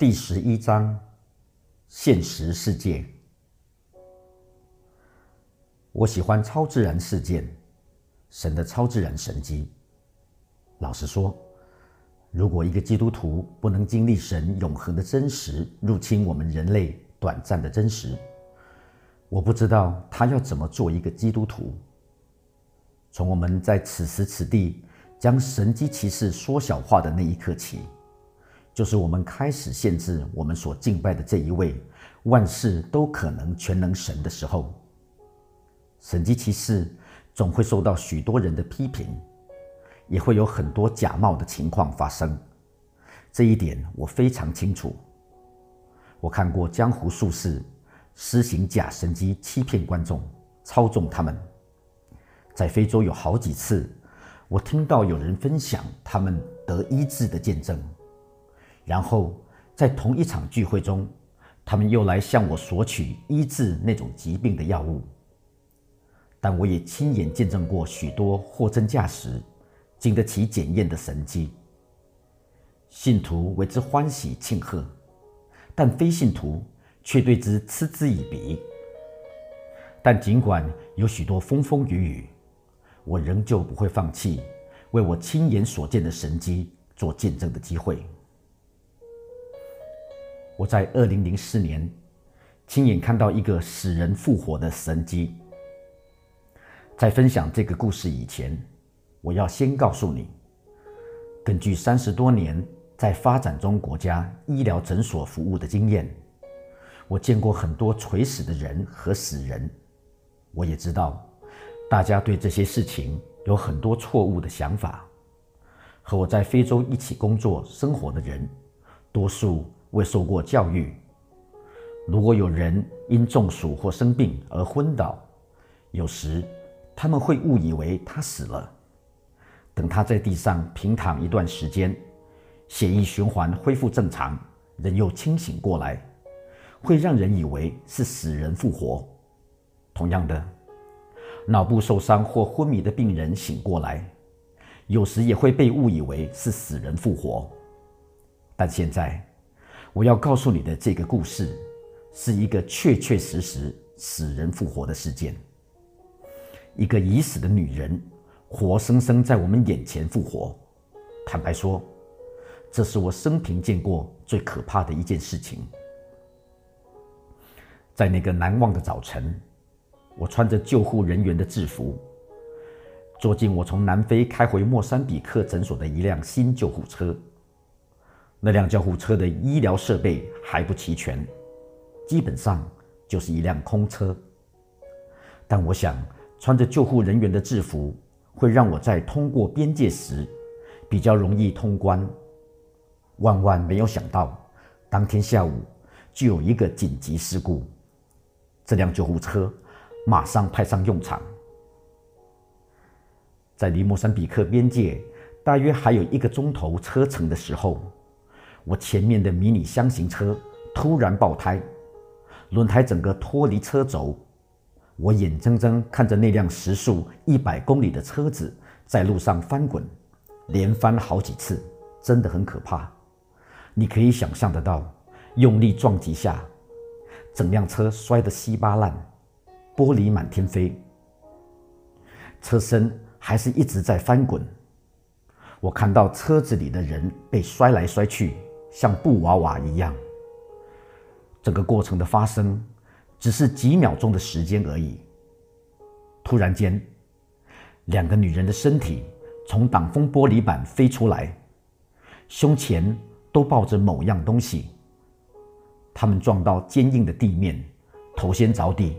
第十一章：现实世界。我喜欢超自然事件，神的超自然神迹。老实说，如果一个基督徒不能经历神永恒的真实入侵我们人类短暂的真实，我不知道他要怎么做一个基督徒。从我们在此时此地将神机骑士缩小化的那一刻起。就是我们开始限制我们所敬拜的这一位万事都可能全能神的时候，神迹骑士总会受到许多人的批评，也会有很多假冒的情况发生。这一点我非常清楚。我看过江湖术士施行假神迹欺骗观众，操纵他们。在非洲有好几次，我听到有人分享他们得医治的见证。然后在同一场聚会中，他们又来向我索取医治那种疾病的药物。但我也亲眼见证过许多货真价实、经得起检验的神迹，信徒为之欢喜庆贺，但非信徒却对之嗤之以鼻。但尽管有许多风风雨雨，我仍旧不会放弃为我亲眼所见的神迹做见证的机会。我在二零零四年亲眼看到一个死人复活的神迹。在分享这个故事以前，我要先告诉你，根据三十多年在发展中国家医疗诊所服务的经验，我见过很多垂死的人和死人。我也知道，大家对这些事情有很多错误的想法。和我在非洲一起工作生活的人，多数。未受过教育，如果有人因中暑或生病而昏倒，有时他们会误以为他死了。等他在地上平躺一段时间，血液循环恢复正常，人又清醒过来，会让人以为是死人复活。同样的，脑部受伤或昏迷的病人醒过来，有时也会被误以为是死人复活。但现在。我要告诉你的这个故事，是一个确确实实死人复活的事件。一个已死的女人，活生生在我们眼前复活。坦白说，这是我生平见过最可怕的一件事情。在那个难忘的早晨，我穿着救护人员的制服，坐进我从南非开回莫桑比克诊所的一辆新救护车。那辆救护车的医疗设备还不齐全，基本上就是一辆空车。但我想，穿着救护人员的制服会让我在通过边界时比较容易通关。万万没有想到，当天下午就有一个紧急事故，这辆救护车马上派上用场。在离莫桑比克边界大约还有一个钟头车程的时候。我前面的迷你箱型车突然爆胎，轮胎整个脱离车轴，我眼睁睁看着那辆时速一百公里的车子在路上翻滚，连翻好几次，真的很可怕。你可以想象得到，用力撞击下，整辆车摔得稀巴烂，玻璃满天飞，车身还是一直在翻滚。我看到车子里的人被摔来摔去。像布娃娃一样，整个过程的发生只是几秒钟的时间而已。突然间，两个女人的身体从挡风玻璃板飞出来，胸前都抱着某样东西。他们撞到坚硬的地面，头先着地，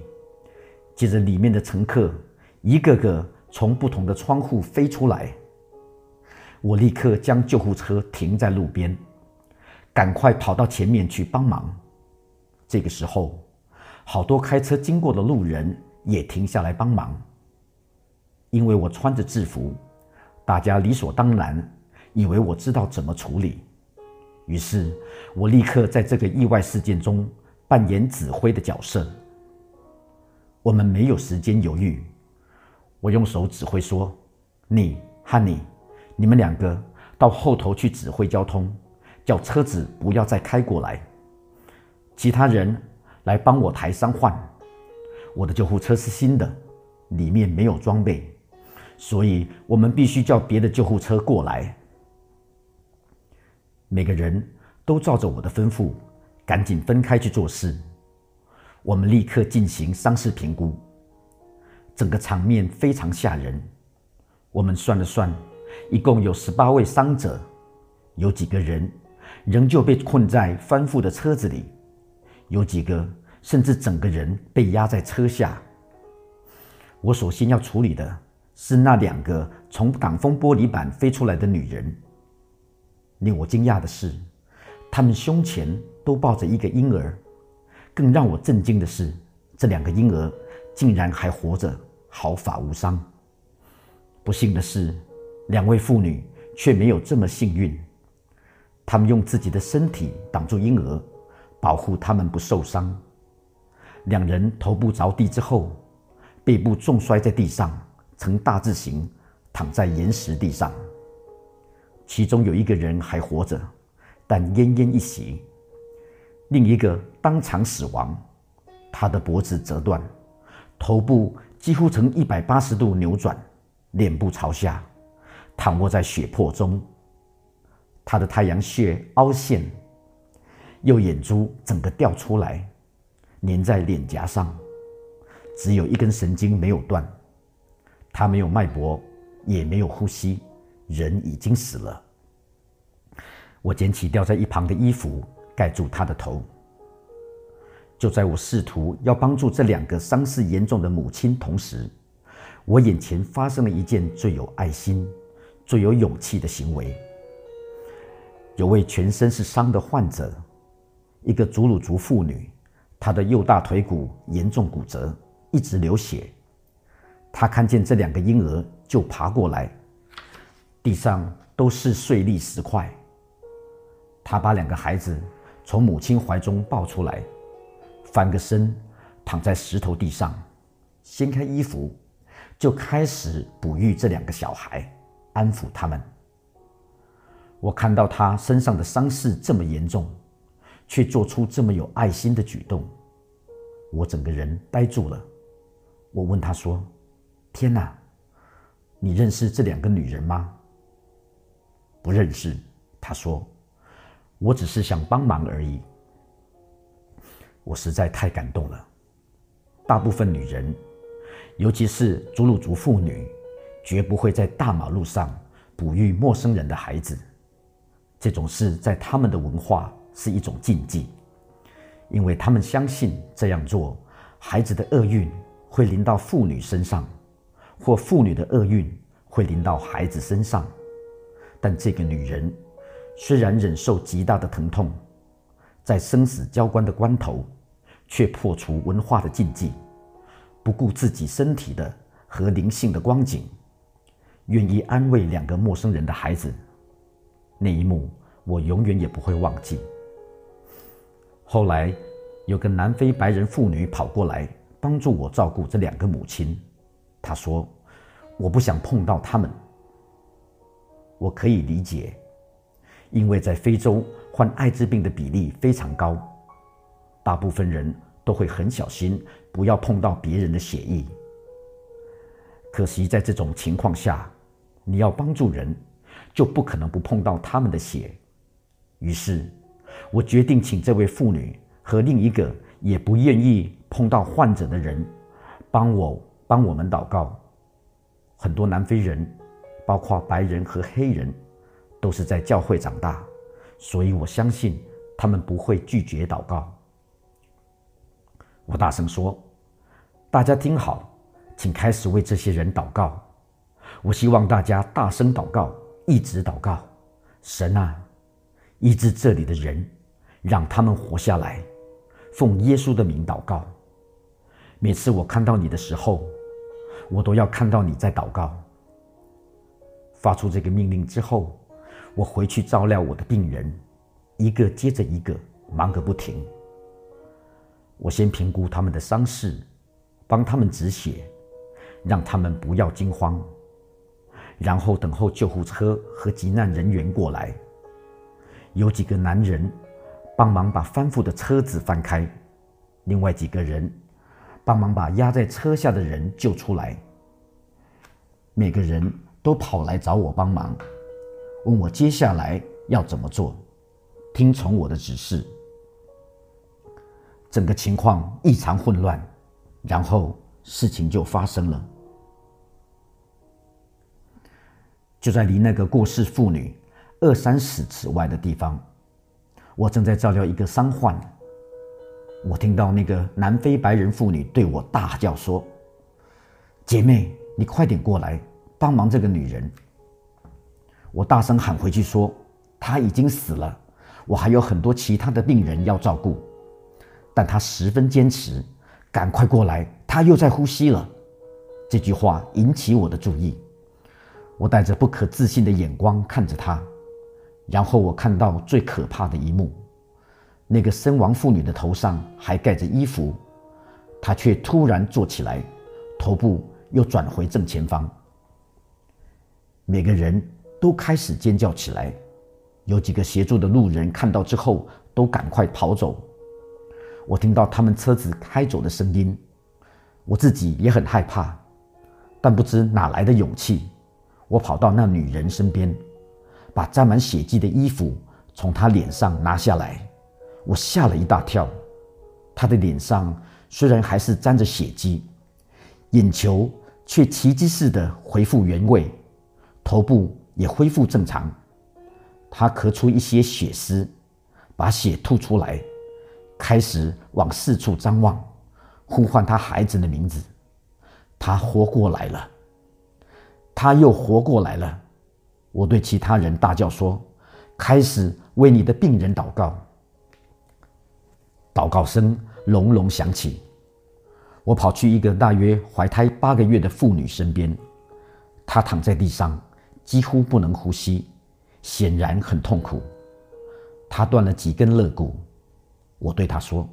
接着里面的乘客一个个从不同的窗户飞出来。我立刻将救护车停在路边。赶快跑到前面去帮忙。这个时候，好多开车经过的路人也停下来帮忙。因为我穿着制服，大家理所当然以为我知道怎么处理。于是，我立刻在这个意外事件中扮演指挥的角色。我们没有时间犹豫，我用手指挥说：“你和你，你们两个到后头去指挥交通。”叫车子不要再开过来。其他人来帮我抬伤患。我的救护车是新的，里面没有装备，所以我们必须叫别的救护车过来。每个人都照着我的吩咐，赶紧分开去做事。我们立刻进行伤势评估。整个场面非常吓人。我们算了算，一共有十八位伤者，有几个人仍旧被困在翻覆的车子里，有几个甚至整个人被压在车下。我首先要处理的是那两个从挡风玻璃板飞出来的女人。令我惊讶的是，她们胸前都抱着一个婴儿。更让我震惊的是，这两个婴儿竟然还活着，毫发无伤。不幸的是，两位妇女却没有这么幸运。他们用自己的身体挡住婴儿，保护他们不受伤。两人头部着地之后，背部重摔在地上，呈大字形躺在岩石地上。其中有一个人还活着，但奄奄一息。另一个当场死亡，他的脖子折断，头部几乎呈一百八十度扭转，脸部朝下，躺卧在血泊中。他的太阳穴凹陷，右眼珠整个掉出来，粘在脸颊上，只有一根神经没有断。他没有脉搏，也没有呼吸，人已经死了。我捡起掉在一旁的衣服。盖住他的头。就在我试图要帮助这两个伤势严重的母亲同时，我眼前发生了一件最有爱心、最有勇气的行为。有位全身是伤的患者，一个祖鲁族妇女，她的右大腿骨严重骨折，一直流血。她看见这两个婴儿就爬过来，地上都是碎粒石块。她把两个孩子。从母亲怀中抱出来，翻个身，躺在石头地上，掀开衣服，就开始哺育这两个小孩，安抚他们。我看到他身上的伤势这么严重，却做出这么有爱心的举动，我整个人呆住了。我问他说：“天哪，你认识这两个女人吗？”“不认识。”他说。我只是想帮忙而已。我实在太感动了。大部分女人，尤其是祖鲁族妇女，绝不会在大马路上哺育陌生人的孩子。这种事在他们的文化是一种禁忌，因为他们相信这样做，孩子的厄运会临到妇女身上，或妇女的厄运会临到孩子身上。但这个女人。虽然忍受极大的疼痛，在生死交关的关头，却破除文化的禁忌，不顾自己身体的和灵性的光景，愿意安慰两个陌生人的孩子。那一幕，我永远也不会忘记。后来，有个南非白人妇女跑过来帮助我照顾这两个母亲。她说：“我不想碰到他们。”我可以理解。因为在非洲患艾滋病的比例非常高，大部分人都会很小心，不要碰到别人的血液。可惜在这种情况下，你要帮助人，就不可能不碰到他们的血。于是，我决定请这位妇女和另一个也不愿意碰到患者的人，帮我帮我们祷告。很多南非人，包括白人和黑人。都是在教会长大，所以我相信他们不会拒绝祷告。我大声说：“大家听好，请开始为这些人祷告。我希望大家大声祷告，一直祷告。神啊，医治这里的人，让他们活下来。奉耶稣的名祷告。每次我看到你的时候，我都要看到你在祷告。发出这个命令之后。”我回去照料我的病人，一个接着一个，忙个不停。我先评估他们的伤势，帮他们止血，让他们不要惊慌，然后等候救护车和急难人员过来。有几个男人帮忙把翻覆的车子翻开，另外几个人帮忙把压在车下的人救出来。每个人都跑来找我帮忙，问我接下来要怎么做，听从我的指示。整个情况异常混乱，然后事情就发生了。就在离那个过世妇女二三十尺外的地方，我正在照料一个伤患。我听到那个南非白人妇女对我大叫说：“姐妹，你快点过来帮忙这个女人！”我大声喊回去说：“她已经死了，我还有很多其他的病人要照顾。”但她十分坚持：“赶快过来，她又在呼吸了。”这句话引起我的注意。我带着不可置信的眼光看着他，然后我看到最可怕的一幕：那个身亡妇女的头上还盖着衣服，她却突然坐起来，头部又转回正前方。每个人都开始尖叫起来，有几个协助的路人看到之后都赶快跑走。我听到他们车子开走的声音，我自己也很害怕，但不知哪来的勇气。我跑到那女人身边，把沾满血迹的衣服从她脸上拿下来。我吓了一大跳，她的脸上虽然还是沾着血迹，眼球却奇迹似的恢复原位，头部也恢复正常。她咳出一些血丝，把血吐出来，开始往四处张望，呼唤她孩子的名字。她活过来了。他又活过来了，我对其他人大叫说：“开始为你的病人祷告。”祷告声隆隆响起，我跑去一个大约怀胎八个月的妇女身边，她躺在地上，几乎不能呼吸，显然很痛苦。她断了几根肋骨。我对她说：“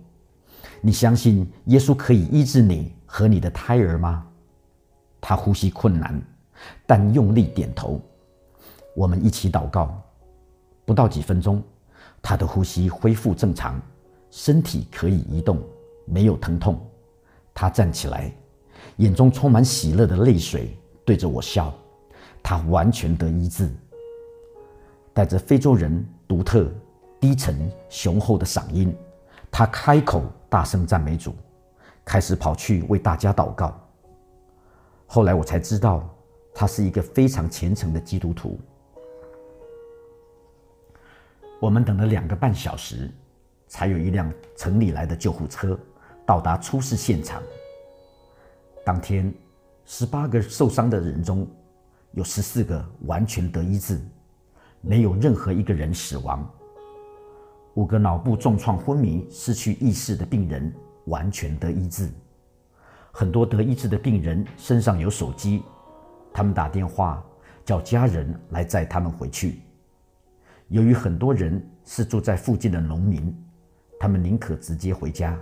你相信耶稣可以医治你和你的胎儿吗？”她呼吸困难。但用力点头，我们一起祷告。不到几分钟，他的呼吸恢复正常，身体可以移动，没有疼痛。他站起来，眼中充满喜乐的泪水，对着我笑。他完全得医治，带着非洲人独特、低沉、雄厚的嗓音，他开口大声赞美主，开始跑去为大家祷告。后来我才知道。他是一个非常虔诚的基督徒。我们等了两个半小时，才有一辆城里来的救护车到达出事现场。当天，十八个受伤的人中，有十四个完全得医治，没有任何一个人死亡。五个脑部重创昏迷、失去意识的病人完全得医治。很多得医治的病人身上有手机。他们打电话叫家人来载他们回去。由于很多人是住在附近的农民，他们宁可直接回家，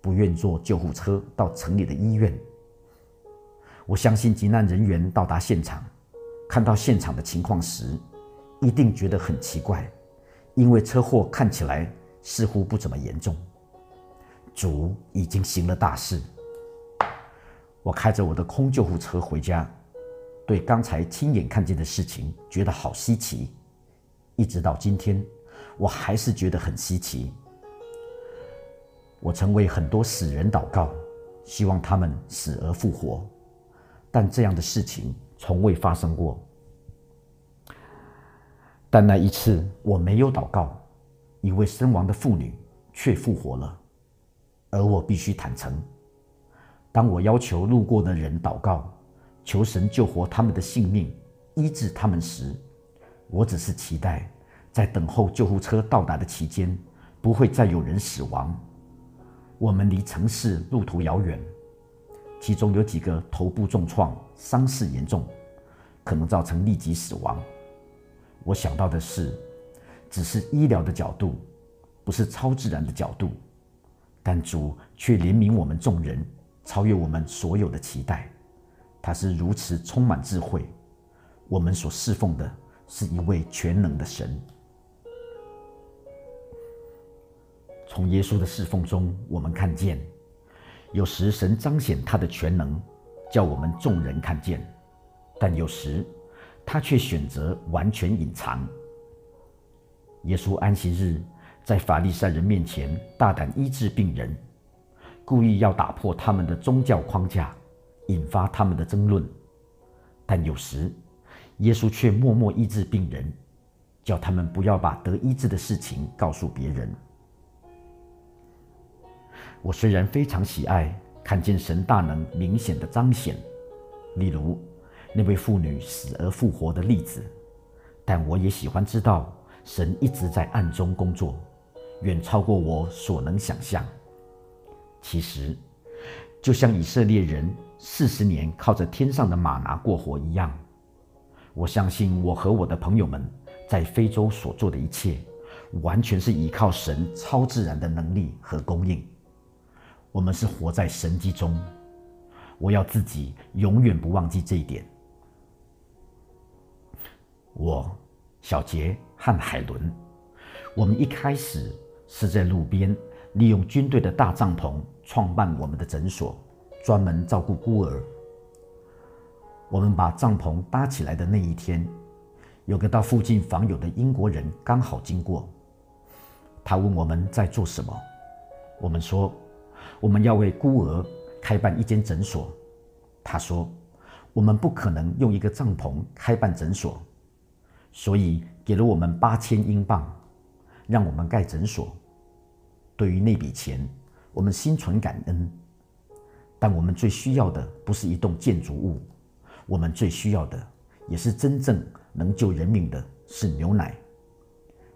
不愿坐救护车到城里的医院。我相信急难人员到达现场，看到现场的情况时，一定觉得很奇怪，因为车祸看起来似乎不怎么严重。主已经行了大事。我开着我的空救护车回家。对刚才亲眼看见的事情觉得好稀奇，一直到今天，我还是觉得很稀奇。我曾为很多死人祷告，希望他们死而复活，但这样的事情从未发生过。但那一次我没有祷告，一位身亡的妇女却复活了，而我必须坦诚，当我要求路过的人祷告。求神救活他们的性命，医治他们时，我只是期待，在等候救护车到达的期间，不会再有人死亡。我们离城市路途遥远，其中有几个头部重创，伤势严重，可能造成立即死亡。我想到的是，只是医疗的角度，不是超自然的角度，但主却怜悯我们众人，超越我们所有的期待。他是如此充满智慧，我们所侍奉的是一位全能的神。从耶稣的侍奉中，我们看见，有时神彰显他的全能，叫我们众人看见；但有时，他却选择完全隐藏。耶稣安息日在法利赛人面前大胆医治病人，故意要打破他们的宗教框架，引发他们的争论；但有时，耶稣却默默医治病人，叫他们不要把得医治的事情告诉别人。我虽然非常喜爱看见神大能明显的彰显，例如那位妇女死而复活的例子，但我也喜欢知道神一直在暗中工作，远超过我所能想象。其实，就像以色列人四十年靠着天上的马拿过活一样。我相信我和我的朋友们在非洲所做的一切，完全是依靠神超自然的能力和供应。我们是活在神迹中，我要自己永远不忘记这一点。我、小杰和海伦，我们一开始是在路边利用军队的大帐篷创办我们的诊所，专门照顾孤儿。我们把帐篷搭起来的那一天，有个到附近访友的英国人刚好经过。他问我们在做什么，我们说我们要为孤儿开办一间诊所。他说我们不可能用一个帐篷开办诊所，所以给了我们八千英镑，让我们盖诊所。对于那笔钱，我们心存感恩。但我们最需要的不是一栋建筑物。我们最需要的，也是真正能救人命的，是牛奶。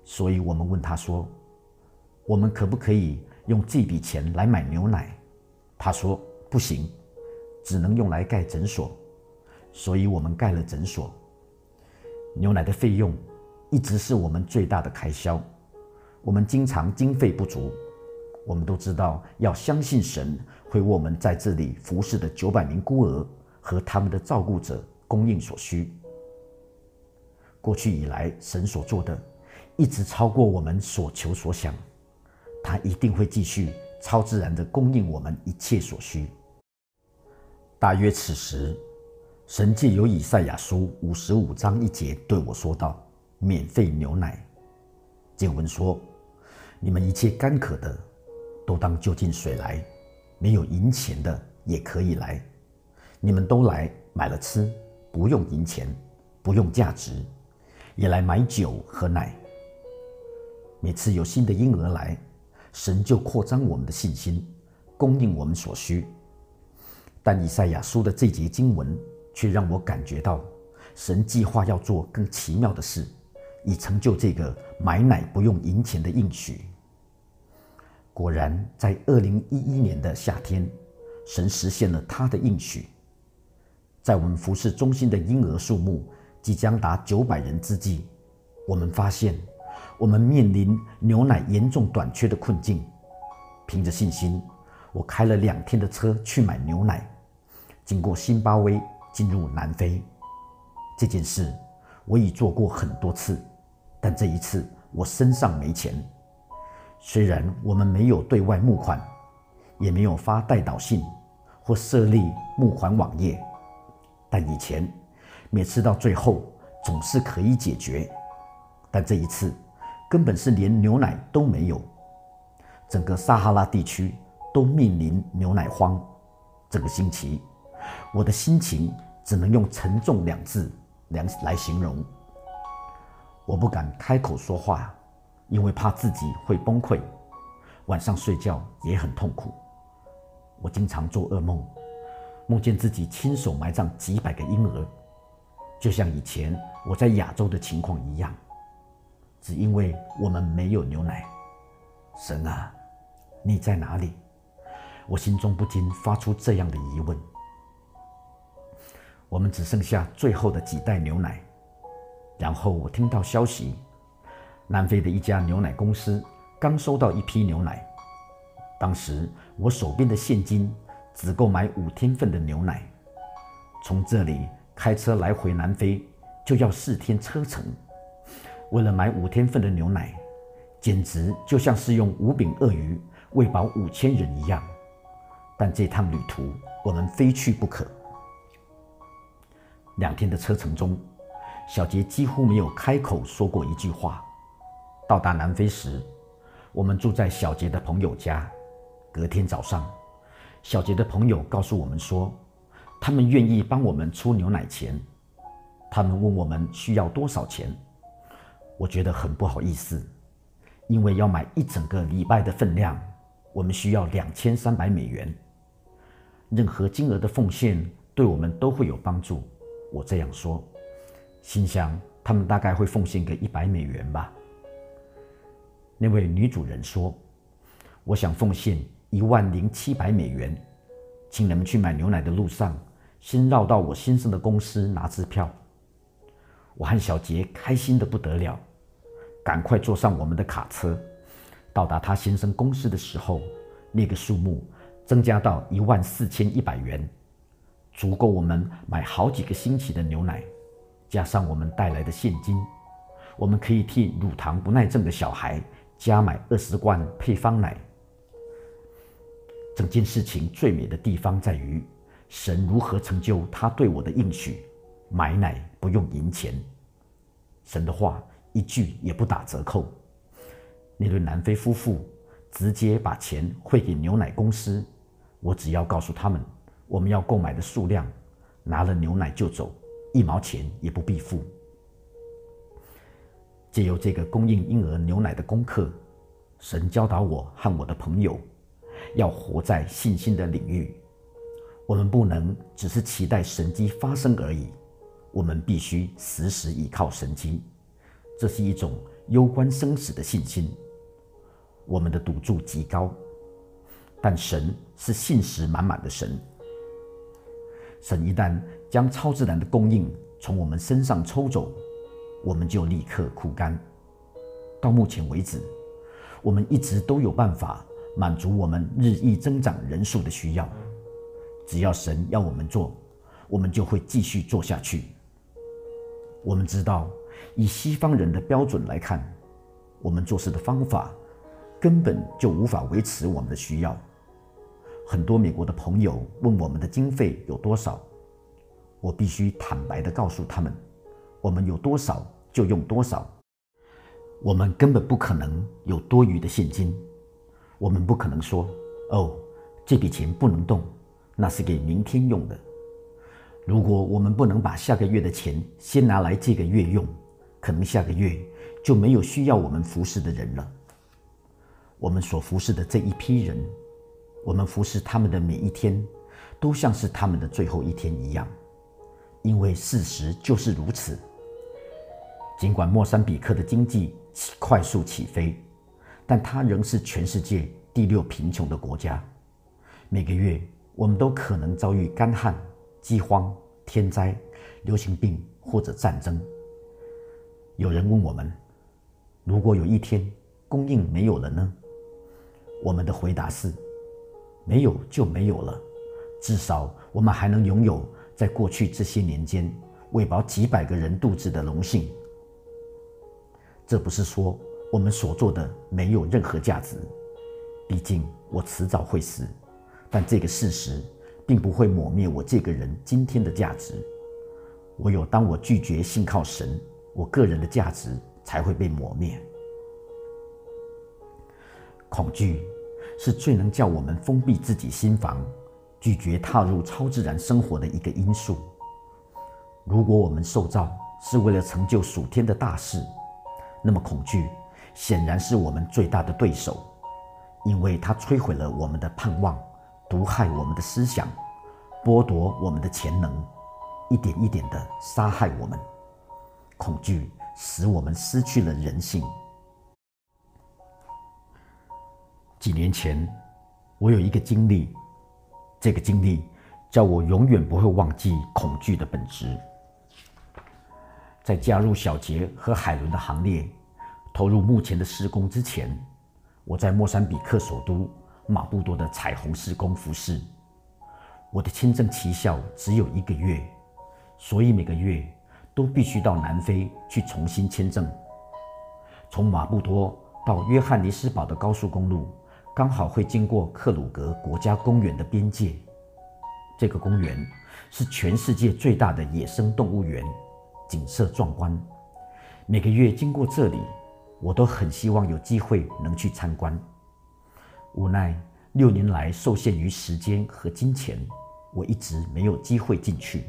所以，我们问他说：“我们可不可以用这笔钱来买牛奶？”他说：“不行，只能用来盖诊所。”所以，我们盖了诊所。牛奶的费用一直是我们最大的开销。我们经常经费不足。我们都知道，要相信神会为我们在这里服侍的九百名孤儿。和他们的照顾者供应所需。过去以来，神所做的一直超过我们所求所想，他一定会继续超自然的供应我们一切所需。大约此时，神借由以赛亚书五十五章一节对我说道：“免费牛奶。”经文说：“你们一切干渴的，都当就近水来；没有银钱的，也可以来。”你们都来买了吃，不用银钱，不用价值，也来买酒和奶。每次有新的婴儿来，神就扩张我们的信心，供应我们所需。但以赛亚书的这节经文却让我感觉到，神计划要做更奇妙的事，以成就这个买奶不用银钱的应许。果然，在二零一一年的夏天，神实现了他的应许。在我们服侍中心的婴儿数目即将达九百人之际，我们发现我们面临牛奶严重短缺的困境。凭着信心，我开了两天的车去买牛奶，经过新巴威进入南非。这件事我已做过很多次，但这一次我身上没钱。虽然我们没有对外募款，也没有发代祷信或设立募款网页。但以前每次到最后总是可以解决，但这一次根本是连牛奶都没有，整个撒哈拉地区都面临牛奶荒。这个星期，我的心情只能用沉重两字两来形容。我不敢开口说话，因为怕自己会崩溃。晚上睡觉也很痛苦，我经常做噩梦。梦见自己亲手埋葬几百个婴儿，就像以前我在亚洲的情况一样，只因为我们没有牛奶。神啊，你在哪里？我心中不禁发出这样的疑问。我们只剩下最后的几袋牛奶，然后我听到消息，南非的一家牛奶公司刚收到一批牛奶，当时我手边的现金。只够买五天份的牛奶，从这里开车来回南非就要四天车程。为了买五天份的牛奶，简直就像是用五饼鳄鱼喂饱五千人一样。但这趟旅途，我们非去不可。两天的车程中，小杰几乎没有开口说过一句话。到达南非时，我们住在小杰的朋友家。隔天早上，小杰的朋友告诉我们说，他们愿意帮我们出牛奶钱。他们问我们需要多少钱，我觉得很不好意思，因为要买一整个礼拜的分量，我们需要两千三百美元。任何金额的奉献对我们都会有帮助，我这样说，心想他们大概会奉献个一百美元吧。那位女主人说：“我想奉献一万零七百美元，请你们去买牛奶的路上，先绕到我先生的公司拿支票。”我和小杰开心的不得了，赶快坐上我们的卡车，到达他先生公司的时候，那个数目增加到一万四千一百元，足够我们买好几个星期的牛奶，加上我们带来的现金，我们可以替乳糖不耐症的小孩加买二十罐配方奶。整件事情最美的地方在于，神如何成就他对我的应许。买奶不用银钱，神的话一句也不打折扣。那对南非夫妇直接把钱汇给牛奶公司，我只要告诉他们我们要购买的数量，拿了牛奶就走，一毛钱也不必付。借由这个供应婴儿牛奶的功课，神教导我和我的朋友，要活在信心的领域。我们不能只是期待神迹发生而已。我们必须时时依靠神经，这是一种攸关生死的信心。我们的赌注极高，但神是信实满满的神。神一旦将超自然的供应从我们身上抽走，我们就立刻枯干。到目前为止，我们一直都有办法满足我们日益增长人数的需要。只要神要我们做，我们就会继续做下去。我们知道，以西方人的标准来看，我们做事的方法根本就无法维持我们的需要。很多美国的朋友问我们的经费有多少，我必须坦白地告诉他们，我们有多少就用多少。我们根本不可能有多余的现金，我们不可能说：“哦，这笔钱不能动，那是给明天用的。”如果我们不能把下个月的钱先拿来这个月用，可能下个月就没有需要我们服侍的人了。我们所服侍的这一批人，我们服侍他们的每一天，都像是他们的最后一天一样，因为事实就是如此。尽管莫桑比克的经济快速起飞，但它仍是全世界第六贫穷的国家。每个月，我们都可能遭遇干旱。饥荒、天灾、流行病或者战争。有人问我们：如果有一天供应没有了呢？我们的回答是：没有就没有了。至少我们还能拥有在过去这些年间喂饱几百个人肚子的荣幸。这不是说我们所做的没有任何价值，毕竟我迟早会死。但这个事实。并不会抹灭我这个人今天的价值。唯有当我拒绝信靠神，我个人的价值才会被抹灭。恐惧是最能叫我们封闭自己心房、拒绝踏入超自然生活的一个因素。如果我们受造是为了成就属天的大事，那么恐惧显然是我们最大的对手，因为它摧毁了我们的盼望。毒害我们的思想，剥夺我们的潜能，一点一点的杀害我们。恐惧使我们失去了人性。几年前，我有一个经历，这个经历叫我永远不会忘记恐惧的本质。在加入小杰和海伦的行列，投入目前的施工之前，我在莫桑比克首都。马布多的彩虹施工服饰，我的签证期效只有一个月，所以每个月都必须到南非去重新签证。从马布多到约翰尼斯堡的高速公路刚好会经过克鲁格国家公园的边界。这个公园是全世界最大的野生动物园，景色壮观。每个月经过这里，我都很希望有机会能去参观。无奈六年来受限于时间和金钱，我一直没有机会进去。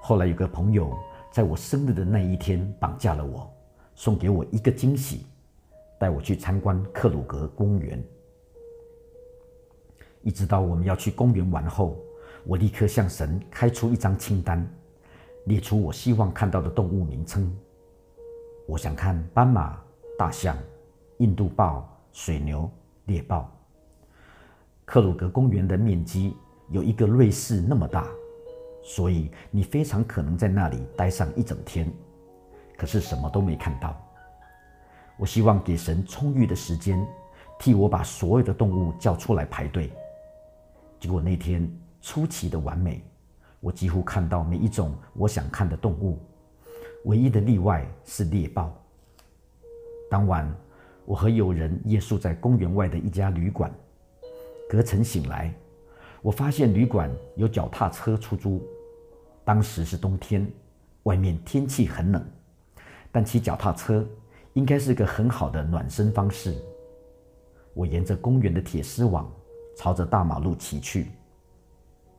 后来有个朋友在我生日的那一天绑架了我，送给我一个惊喜，带我去参观克鲁格公园。一直到我们要去公园玩后，我立刻向神开出一张清单，列出我希望看到的动物名称。我想看斑马、大象、印度豹、水牛、猎豹。克鲁格公园的面积有一个瑞士那么大，所以你非常可能在那里待上一整天。可是什么都没看到。我希望给神充裕的时间，替我把所有的动物叫出来排队。结果那天出奇的完美，我几乎看到每一种我想看的动物。唯一的例外是猎豹。当晚，我和友人夜宿在公园外的一家旅馆。隔晨醒来，我发现旅馆有脚踏车出租。当时是冬天，外面天气很冷，但骑脚踏车应该是个很好的暖身方式。我沿着公园的铁丝网，朝着大马路骑去，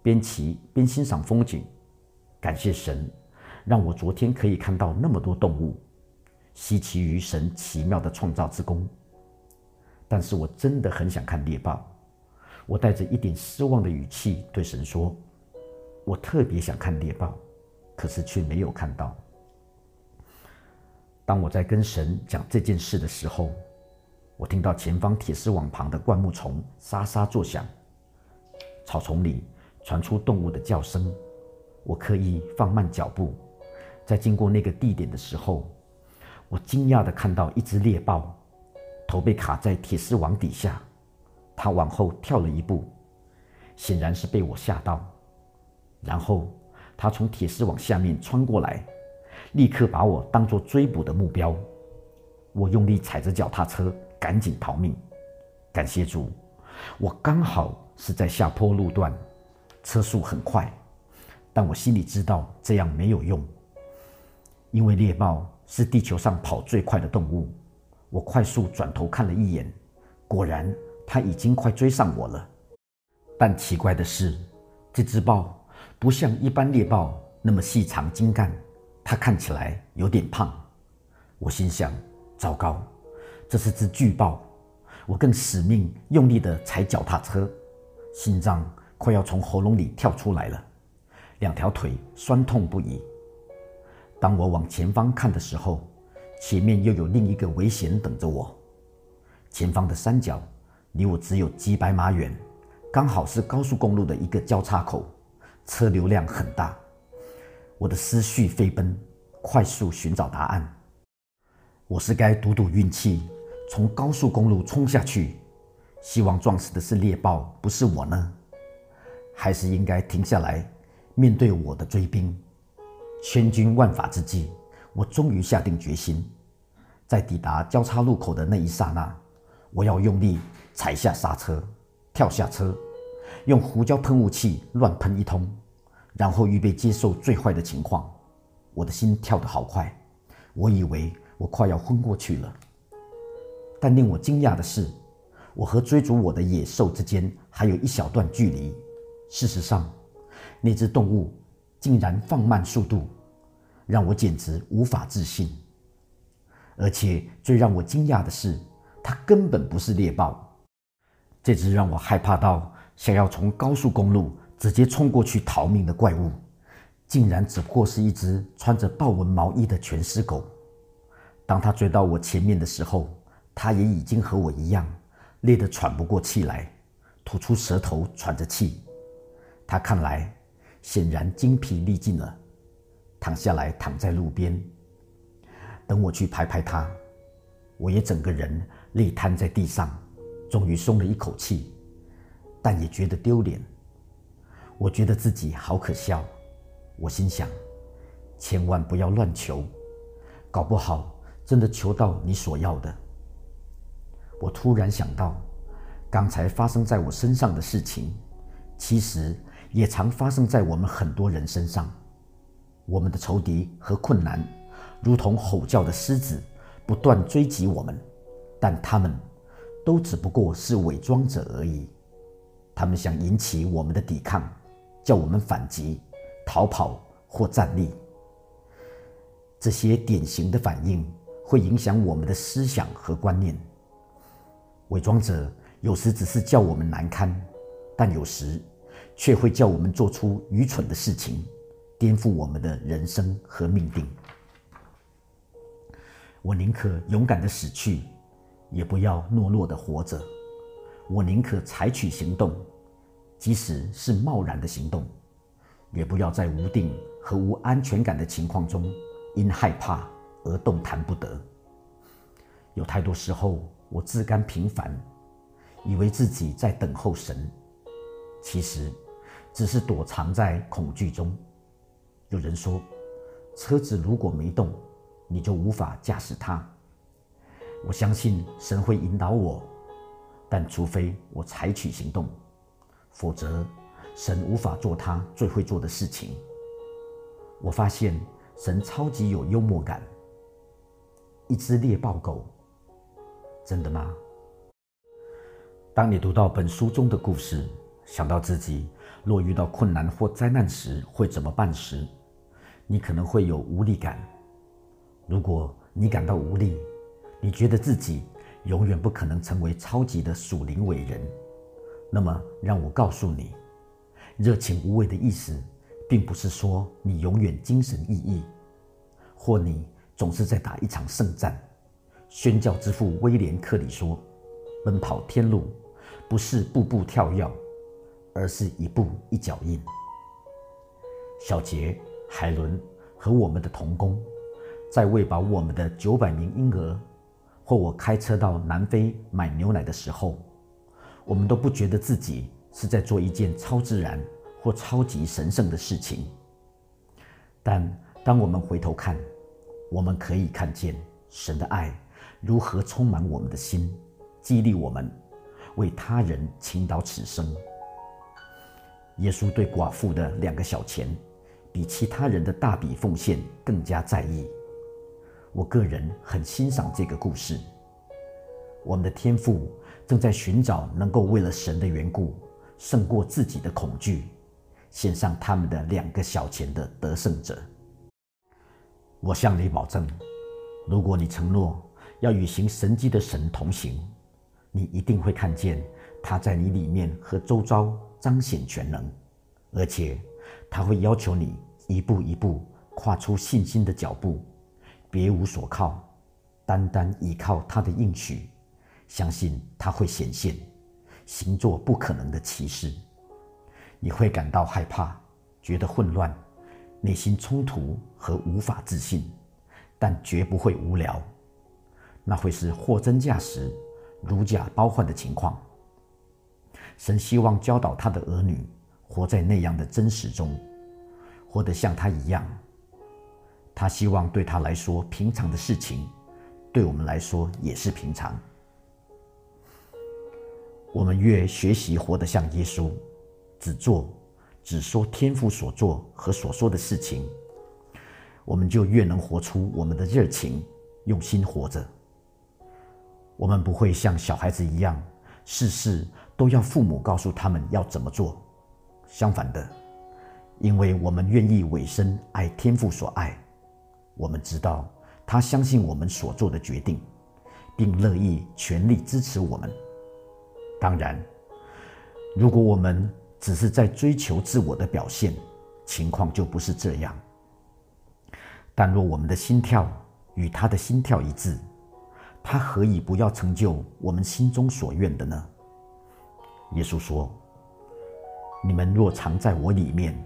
边骑边欣赏风景，感谢神。让我昨天可以看到那么多动物，稀奇于神奇妙的创造之功。但是我真的很想看猎豹，我带着一点失望的语气对神说：“我特别想看猎豹，可是却没有看到。”当我在跟神讲这件事的时候，我听到前方铁丝网旁的灌木丛沙沙作响，草丛里传出动物的叫声。我刻意放慢脚步。在经过那个地点的时候，我惊讶地看到一只猎豹，头被卡在铁丝网底下，它往后跳了一步，显然是被我吓到。然后它从铁丝网下面穿过来，立刻把我当作追捕的目标。我用力踩着脚踏车，赶紧逃命。感谢主，我刚好是在下坡路段，车速很快，但我心里知道这样没有用。因为猎豹是地球上跑最快的动物，我快速转头看了一眼，果然它已经快追上我了。但奇怪的是，这只豹不像一般猎豹那么细长精干，它看起来有点胖。我心想：糟糕，这是只巨豹！我更死命用力地踩脚踏车，心脏快要从喉咙里跳出来了，两条腿酸痛不已。当我往前方看的时候，前面又有另一个危险等着我。前方的山脚离我只有几百码远，刚好是高速公路的一个交叉口，车流量很大。我的思绪飞奔，快速寻找答案。我是该赌赌运气，从高速公路冲下去，希望撞死的是猎豹，不是我呢？还是应该停下来，面对我的追兵？千军万法之际，我终于下定决心，在抵达交叉路口的那一刹那，我要用力踩下刹车，跳下车，用胡椒喷雾器乱喷一通，然后预备接受最坏的情况。我的心跳得好快，我以为我快要昏过去了。但令我惊讶的是，我和追逐我的野兽之间还有一小段距离。事实上，那只动物。竟然放慢速度，让我简直无法置信。而且最让我惊讶的是，它根本不是猎豹。这只让我害怕到想要从高速公路直接冲过去逃命的怪物，竟然只不过是一只穿着豹纹毛衣的全尸狗。当它追到我前面的时候，它也已经和我一样，累得喘不过气来，吐出舌头喘着气。他看来。显然精疲力尽了，躺下来躺在路边，等我去拍拍他。我也整个人累瘫在地上，终于松了一口气，但也觉得丢脸。我觉得自己好可笑。我心想：千万不要乱求，搞不好真的求到你所要的。我突然想到，刚才发生在我身上的事情，其实也常发生在我们很多人身上。我们的仇敌和困难，如同吼叫的狮子，不断追击我们，但他们都只不过是伪装者而已。他们想引起我们的抵抗，叫我们反击、逃跑或站立。这些典型的反应会影响我们的思想和观念。伪装者有时只是叫我们难堪，但有时却会叫我们做出愚蠢的事情，颠覆我们的人生和命定。我宁可勇敢的死去，也不要懦弱的活着。我宁可采取行动，即使是贸然的行动，也不要在无定和无安全感的情况中。因害怕而动弹不得。有太多时候，我自甘平凡，以为自己在等候神，其实只是躲藏在恐惧中。有人说，车子如果没动，你就无法驾驶它。我相信神会引导我，但除非我采取行动，否则神无法做他最会做的事情。我发现。神超级有幽默感。一只猎豹狗，真的吗？当你读到本书中的故事，想到自己若遇到困难或灾难时会怎么办时，你可能会有无力感。如果你感到无力，你觉得自己永远不可能成为超级的属灵伟人，那么让我告诉你，热情无畏的意思。并不是说你永远精神奕奕，或你总是在打一场胜战。宣教之父威廉·克里说：“奔跑天路，不是步步跳跃，而是一步一脚印。”小杰、海伦和我们的童工，在喂饱我们的九百名婴儿，或我开车到南非买牛奶的时候，我们都不觉得自己是在做一件超自然。或超级神圣的事情，但当我们回头看，我们可以看见神的爱如何充满我们的心，激励我们为他人倾倒此生。耶稣对寡妇的两个小钱，比其他人的大笔奉献更加在意。我个人很欣赏这个故事。我们的天父正在寻找能够为了神的缘故胜过自己的恐惧。献上他们的两个小钱的得胜者，我向你保证，如果你承诺要与行神迹的神同行，你一定会看见他在你里面和周遭彰显全能，而且他会要求你一步一步跨出信心的脚步，别无所靠，单单依靠他的应许，相信他会显现，行做不可能的奇事。你会感到害怕，觉得混乱，内心冲突和无法自信，但绝不会无聊。那会是货真价实、如假包换的情况。神希望教导他的儿女活在那样的真实中，活得像他一样。他希望对他来说平常的事情，对我们来说也是平常。我们越学习活得像耶稣。只做、只说天父所做和所说的事情，我们就越能活出我们的热情，用心活着。我们不会像小孩子一样，事事都要父母告诉他们要怎么做。相反的，因为我们愿意委身爱天父所爱，我们知道他相信我们所做的决定，并乐意全力支持我们。当然，如果我们只是在追求自我的表现，情况就不是这样。但若我们的心跳与他的心跳一致，他何以不要成就我们心中所愿的呢？耶稣说：“你们若藏在我里面，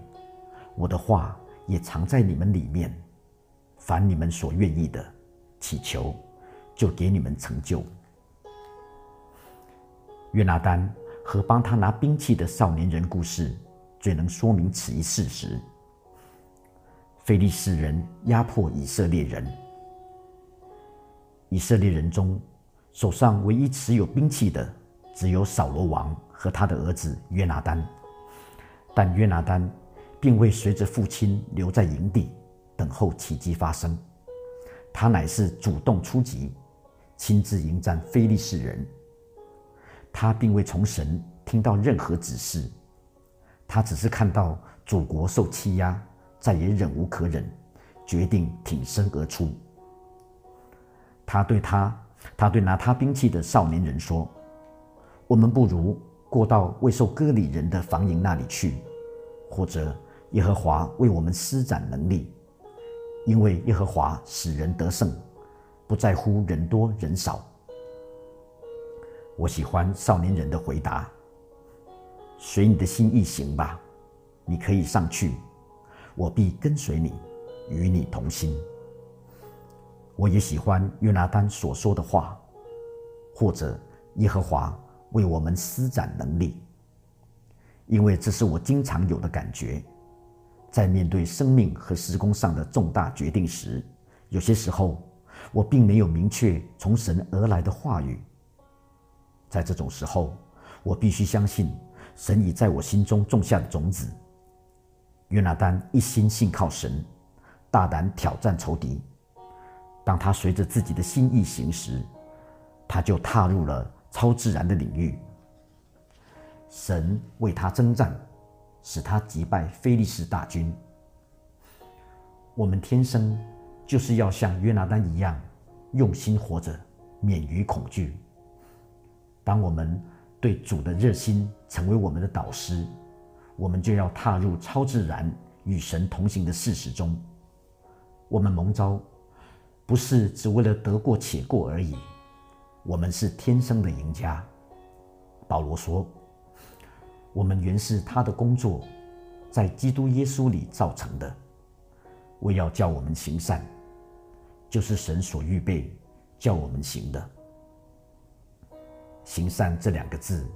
我的话也藏在你们里面。凡你们所愿意的，祈求，就给你们成就。”约拿丹。和帮他拿兵器的少年人故事，最能说明此一事实。非利士人压迫以色列人，以色列人中手上唯一持有兵器的只有扫罗王和他的儿子约拿丹，但约拿丹并未随着父亲留在营地等候奇迹发生，他乃是主动出击，亲自迎战非利士人。他并未从神听到任何指示，他只是看到祖国受欺压，再也忍无可忍，决定挺身而出。他对他，他对拿他兵器的少年人说：“我们不如过到未受割礼人的房营那里去，或者耶和华为我们施展能力，因为耶和华使人得胜，不在乎人多人少。”我喜欢少年人的回答：“随你的心意行吧，你可以上去，我必跟随你，与你同心。”我也喜欢约拿丹所说的话，或者耶和华为我们施展能力，因为这是我经常有的感觉，在面对生命和时空上的重大决定时，有些时候我并没有明确从神而来的话语。在这种时候，我必须相信神已在我心中种下的种子。约拿丹一心信靠神，大胆挑战仇敌。当他随着自己的心意行时，他就踏入了超自然的领域。神为他征战，使他击败菲利士大军。我们天生就是要像约拿丹一样，用心活着，免于恐惧。当我们对主的热心成为我们的导师，我们就要踏入超自然与神同行的事实中。我们蒙召，不是只为了得过且过而已，我们是天生的赢家。保罗说：“我们原是他的工作，在基督耶稣里造成的，为要叫我们行善，就是神所预备叫我们行的。”行善这两个字，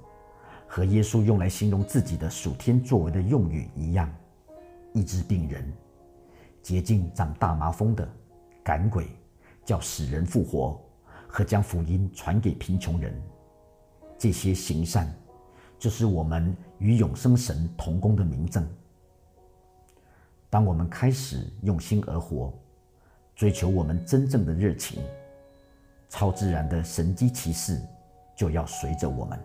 和耶稣用来形容自己的属天作为的用语一样：医治病人、洁净长大麻风的、赶鬼、叫死人复活，和将福音传给贫穷人。这些行善，就是我们与永生神同工的明证。当我们开始用心而活，追求我们真正的热情，超自然的神机骑士。就要随着我们。